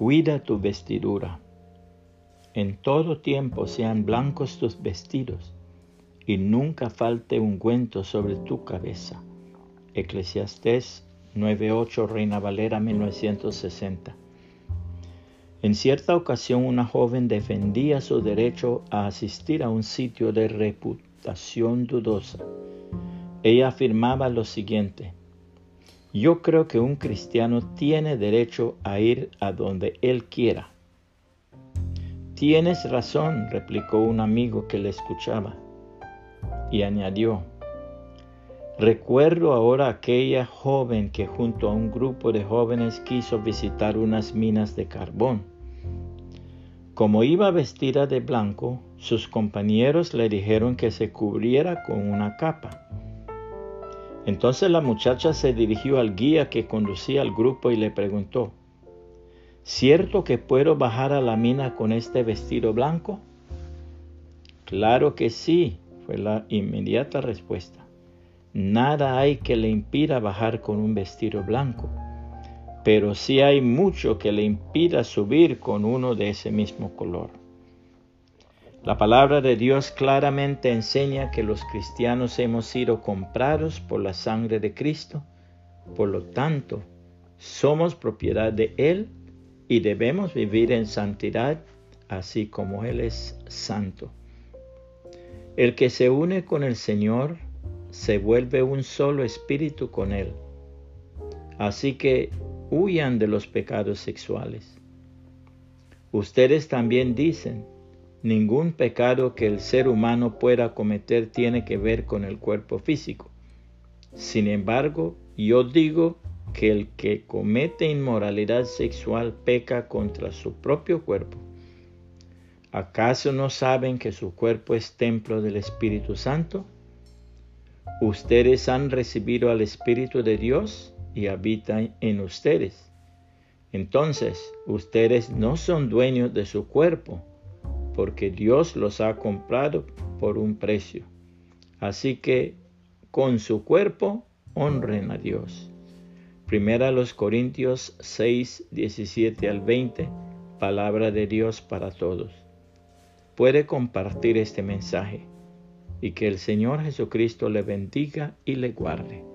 Cuida tu vestidura. En todo tiempo sean blancos tus vestidos y nunca falte ungüento sobre tu cabeza. Eclesiastés 9.8 Reina Valera 1960. En cierta ocasión una joven defendía su derecho a asistir a un sitio de reputación dudosa. Ella afirmaba lo siguiente, yo creo que un cristiano tiene derecho a ir a donde él quiera. Tienes razón, replicó un amigo que le escuchaba, y añadió, Recuerdo ahora aquella joven que junto a un grupo de jóvenes quiso visitar unas minas de carbón. Como iba vestida de blanco, sus compañeros le dijeron que se cubriera con una capa. Entonces la muchacha se dirigió al guía que conducía al grupo y le preguntó, ¿Cierto que puedo bajar a la mina con este vestido blanco? Claro que sí, fue la inmediata respuesta. Nada hay que le impida bajar con un vestido blanco, pero sí hay mucho que le impida subir con uno de ese mismo color. La palabra de Dios claramente enseña que los cristianos hemos sido comprados por la sangre de Cristo, por lo tanto, somos propiedad de Él y debemos vivir en santidad así como Él es santo. El que se une con el Señor se vuelve un solo espíritu con Él. Así que huyan de los pecados sexuales. Ustedes también dicen, ningún pecado que el ser humano pueda cometer tiene que ver con el cuerpo físico. Sin embargo, yo digo que el que comete inmoralidad sexual peca contra su propio cuerpo. ¿Acaso no saben que su cuerpo es templo del Espíritu Santo? Ustedes han recibido al Espíritu de Dios y habitan en ustedes. Entonces, ustedes no son dueños de su cuerpo, porque Dios los ha comprado por un precio. Así que con su cuerpo honren a Dios. Primera los Corintios 6, 17 al 20, palabra de Dios para todos. Puede compartir este mensaje y que el Señor Jesucristo le bendiga y le guarde.